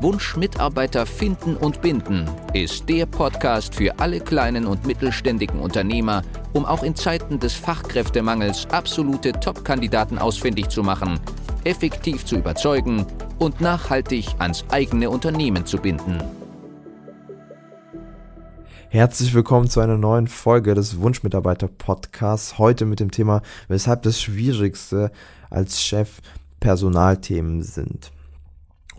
Wunsch Mitarbeiter finden und binden ist der Podcast für alle kleinen und mittelständigen Unternehmer, um auch in Zeiten des Fachkräftemangels absolute Top-Kandidaten ausfindig zu machen, effektiv zu überzeugen und nachhaltig ans eigene Unternehmen zu binden. Herzlich willkommen zu einer neuen Folge des Wunschmitarbeiter Podcasts. Heute mit dem Thema, weshalb das Schwierigste als Chef Personalthemen sind.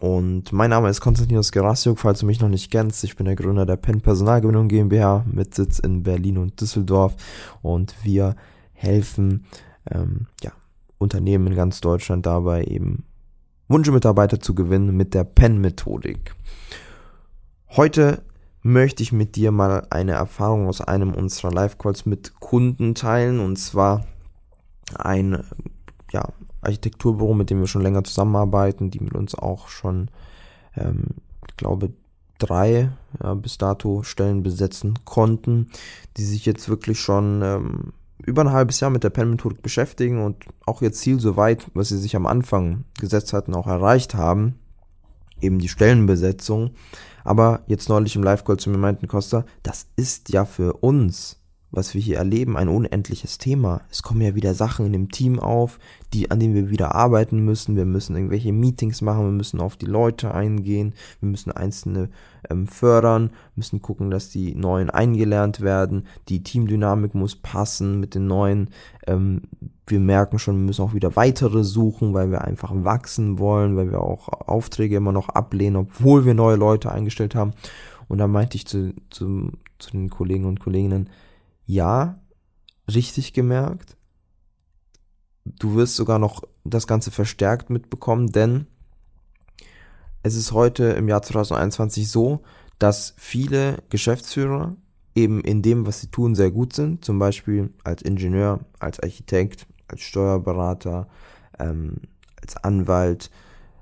Und mein Name ist Konstantinos Gerasiuk, falls du mich noch nicht kennst. Ich bin der Gründer der Penn Personalgewinnung GmbH mit Sitz in Berlin und Düsseldorf. Und wir helfen ähm, ja, Unternehmen in ganz Deutschland dabei, eben Wunschmitarbeiter zu gewinnen mit der Penn-Methodik. Heute möchte ich mit dir mal eine Erfahrung aus einem unserer Live-Calls mit Kunden teilen. Und zwar ein ja, Architekturbüro, mit dem wir schon länger zusammenarbeiten, die mit uns auch schon, ähm, ich glaube, drei ja, bis dato Stellen besetzen konnten, die sich jetzt wirklich schon ähm, über ein halbes Jahr mit der Pen-Methodik beschäftigen und auch ihr Ziel soweit, was sie sich am Anfang gesetzt hatten, auch erreicht haben, eben die Stellenbesetzung. Aber jetzt neulich im Live-Call zu mir meinten Costa, das ist ja für uns was wir hier erleben, ein unendliches Thema. Es kommen ja wieder Sachen in dem Team auf, die, an denen wir wieder arbeiten müssen. Wir müssen irgendwelche Meetings machen, wir müssen auf die Leute eingehen, wir müssen Einzelne ähm, fördern, müssen gucken, dass die Neuen eingelernt werden. Die Teamdynamik muss passen mit den Neuen. Ähm, wir merken schon, wir müssen auch wieder weitere suchen, weil wir einfach wachsen wollen, weil wir auch Aufträge immer noch ablehnen, obwohl wir neue Leute eingestellt haben. Und da meinte ich zu, zu, zu den Kollegen und Kolleginnen, ja, richtig gemerkt. Du wirst sogar noch das Ganze verstärkt mitbekommen, denn es ist heute im Jahr 2021 so, dass viele Geschäftsführer eben in dem, was sie tun, sehr gut sind. Zum Beispiel als Ingenieur, als Architekt, als Steuerberater, ähm, als Anwalt,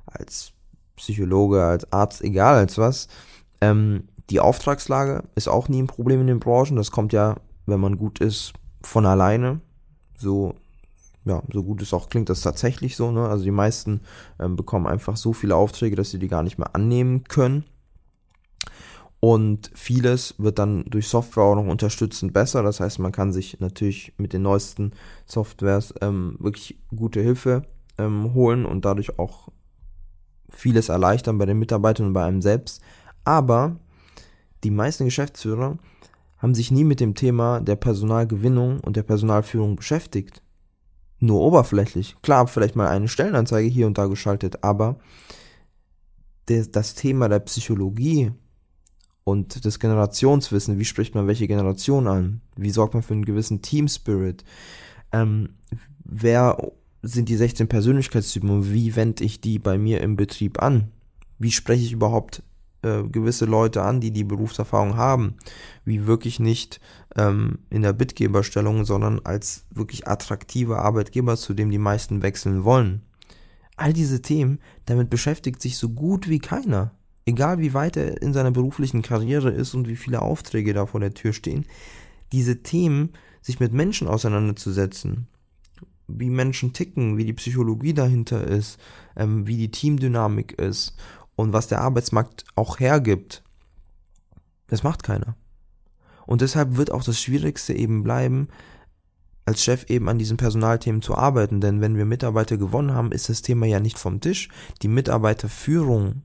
als Psychologe, als Arzt, egal als was. Ähm, die Auftragslage ist auch nie ein Problem in den Branchen. Das kommt ja wenn man gut ist, von alleine. So, ja, so gut es auch klingt, das tatsächlich so. Ne? Also die meisten ähm, bekommen einfach so viele Aufträge, dass sie die gar nicht mehr annehmen können. Und vieles wird dann durch Software auch noch unterstützend besser. Das heißt, man kann sich natürlich mit den neuesten Softwares ähm, wirklich gute Hilfe ähm, holen und dadurch auch vieles erleichtern bei den Mitarbeitern und bei einem selbst. Aber die meisten Geschäftsführer haben sich nie mit dem Thema der Personalgewinnung und der Personalführung beschäftigt. Nur oberflächlich. Klar, vielleicht mal eine Stellenanzeige hier und da geschaltet, aber das Thema der Psychologie und des Generationswissen, wie spricht man welche Generation an, wie sorgt man für einen gewissen Team Spirit, ähm, wer sind die 16 Persönlichkeitstypen und wie wende ich die bei mir im Betrieb an? Wie spreche ich überhaupt äh, gewisse Leute an, die die Berufserfahrung haben, wie wirklich nicht ähm, in der Bitgeberstellung, sondern als wirklich attraktiver Arbeitgeber, zu dem die meisten wechseln wollen. All diese Themen, damit beschäftigt sich so gut wie keiner. Egal wie weit er in seiner beruflichen Karriere ist und wie viele Aufträge da vor der Tür stehen, diese Themen, sich mit Menschen auseinanderzusetzen, wie Menschen ticken, wie die Psychologie dahinter ist, ähm, wie die Teamdynamik ist und was der Arbeitsmarkt auch hergibt, das macht keiner. Und deshalb wird auch das Schwierigste eben bleiben, als Chef eben an diesen Personalthemen zu arbeiten, denn wenn wir Mitarbeiter gewonnen haben, ist das Thema ja nicht vom Tisch. Die Mitarbeiterführung,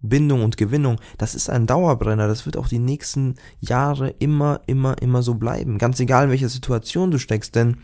Bindung und Gewinnung, das ist ein Dauerbrenner, das wird auch die nächsten Jahre immer, immer, immer so bleiben. Ganz egal, in welcher Situation du steckst, denn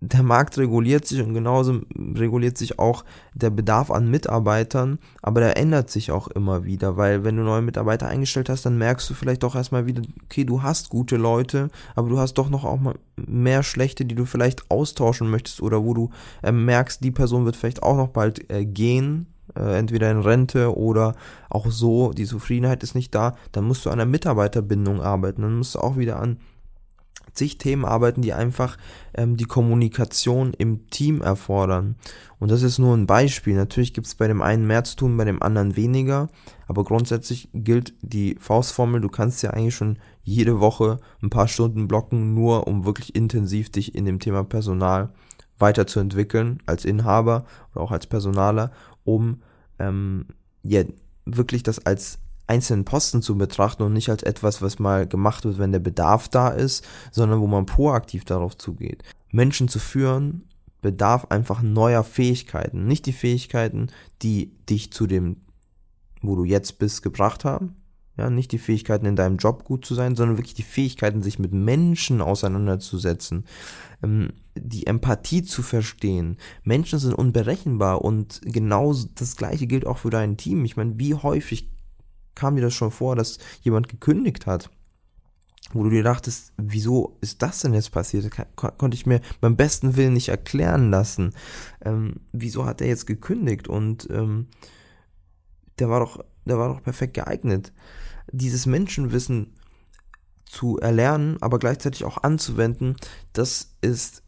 der Markt reguliert sich und genauso reguliert sich auch der Bedarf an Mitarbeitern, aber der ändert sich auch immer wieder, weil wenn du neue Mitarbeiter eingestellt hast, dann merkst du vielleicht doch erstmal wieder, okay, du hast gute Leute, aber du hast doch noch auch mal mehr schlechte, die du vielleicht austauschen möchtest oder wo du äh, merkst, die Person wird vielleicht auch noch bald äh, gehen, äh, entweder in Rente oder auch so, die Zufriedenheit ist nicht da, dann musst du an der Mitarbeiterbindung arbeiten, dann musst du auch wieder an zig Themen arbeiten, die einfach ähm, die Kommunikation im Team erfordern. Und das ist nur ein Beispiel. Natürlich gibt es bei dem einen mehr zu tun, bei dem anderen weniger. Aber grundsätzlich gilt die Faustformel, du kannst ja eigentlich schon jede Woche ein paar Stunden blocken, nur um wirklich intensiv dich in dem Thema Personal weiterzuentwickeln, als Inhaber oder auch als Personaler, um ähm, ja, wirklich das als einzelnen Posten zu betrachten und nicht als etwas, was mal gemacht wird, wenn der Bedarf da ist, sondern wo man proaktiv darauf zugeht. Menschen zu führen bedarf einfach neuer Fähigkeiten, nicht die Fähigkeiten, die dich zu dem, wo du jetzt bist, gebracht haben. Ja, nicht die Fähigkeiten in deinem Job gut zu sein, sondern wirklich die Fähigkeiten, sich mit Menschen auseinanderzusetzen, ähm, die Empathie zu verstehen. Menschen sind unberechenbar und genau das gleiche gilt auch für dein Team. Ich meine, wie häufig kam dir das schon vor, dass jemand gekündigt hat, wo du dir dachtest, wieso ist das denn jetzt passiert? Kon konnte ich mir beim besten Willen nicht erklären lassen. Ähm, wieso hat er jetzt gekündigt? Und ähm, der war doch, der war doch perfekt geeignet. Dieses Menschenwissen zu erlernen, aber gleichzeitig auch anzuwenden, das ist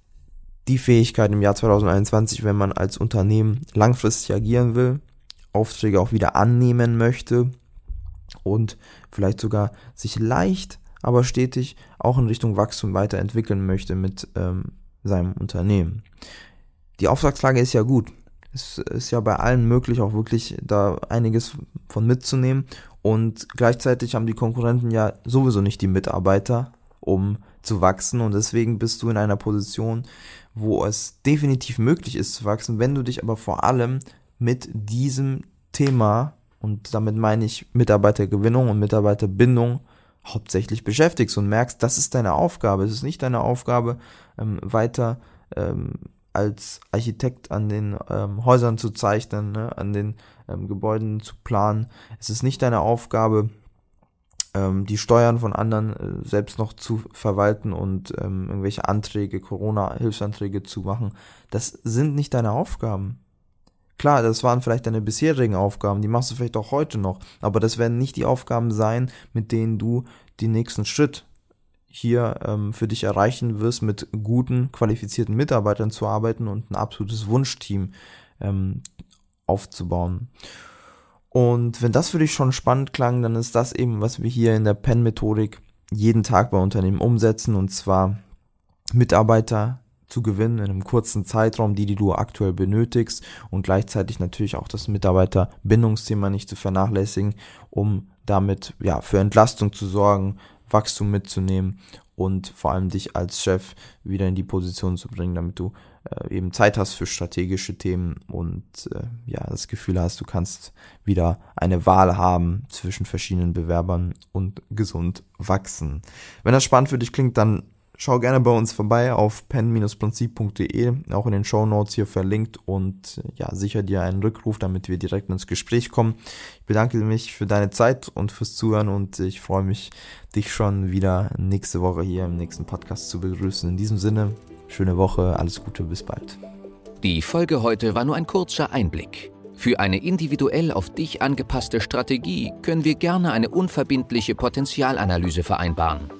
die Fähigkeit im Jahr 2021, wenn man als Unternehmen langfristig agieren will, Aufträge auch wieder annehmen möchte und vielleicht sogar sich leicht, aber stetig auch in Richtung Wachstum weiterentwickeln möchte mit ähm, seinem Unternehmen. Die Auftragslage ist ja gut. Es ist ja bei allen möglich, auch wirklich da einiges von mitzunehmen. Und gleichzeitig haben die Konkurrenten ja sowieso nicht die Mitarbeiter, um zu wachsen. Und deswegen bist du in einer Position, wo es definitiv möglich ist zu wachsen, wenn du dich aber vor allem mit diesem Thema und damit meine ich Mitarbeitergewinnung und Mitarbeiterbindung hauptsächlich beschäftigst und merkst, das ist deine Aufgabe. Es ist nicht deine Aufgabe, ähm, weiter ähm, als Architekt an den ähm, Häusern zu zeichnen, ne, an den ähm, Gebäuden zu planen. Es ist nicht deine Aufgabe, ähm, die Steuern von anderen äh, selbst noch zu verwalten und ähm, irgendwelche Anträge, Corona-Hilfsanträge zu machen. Das sind nicht deine Aufgaben. Klar, das waren vielleicht deine bisherigen Aufgaben, die machst du vielleicht auch heute noch, aber das werden nicht die Aufgaben sein, mit denen du den nächsten Schritt hier ähm, für dich erreichen wirst, mit guten, qualifizierten Mitarbeitern zu arbeiten und ein absolutes Wunschteam ähm, aufzubauen. Und wenn das für dich schon spannend klang, dann ist das eben, was wir hier in der PEN-Methodik jeden Tag bei Unternehmen umsetzen, und zwar Mitarbeiter zu gewinnen in einem kurzen Zeitraum, die, die du aktuell benötigst und gleichzeitig natürlich auch das Mitarbeiterbindungsthema nicht zu vernachlässigen, um damit ja für Entlastung zu sorgen, Wachstum mitzunehmen und vor allem dich als Chef wieder in die Position zu bringen, damit du äh, eben Zeit hast für strategische Themen und äh, ja das Gefühl hast, du kannst wieder eine Wahl haben zwischen verschiedenen Bewerbern und gesund wachsen. Wenn das spannend für dich klingt, dann Schau gerne bei uns vorbei auf pen-prinzip.de, auch in den Show Notes hier verlinkt und ja, sicher dir einen Rückruf, damit wir direkt ins Gespräch kommen. Ich bedanke mich für deine Zeit und fürs Zuhören und ich freue mich, dich schon wieder nächste Woche hier im nächsten Podcast zu begrüßen. In diesem Sinne, schöne Woche, alles Gute, bis bald. Die Folge heute war nur ein kurzer Einblick. Für eine individuell auf dich angepasste Strategie können wir gerne eine unverbindliche Potenzialanalyse vereinbaren.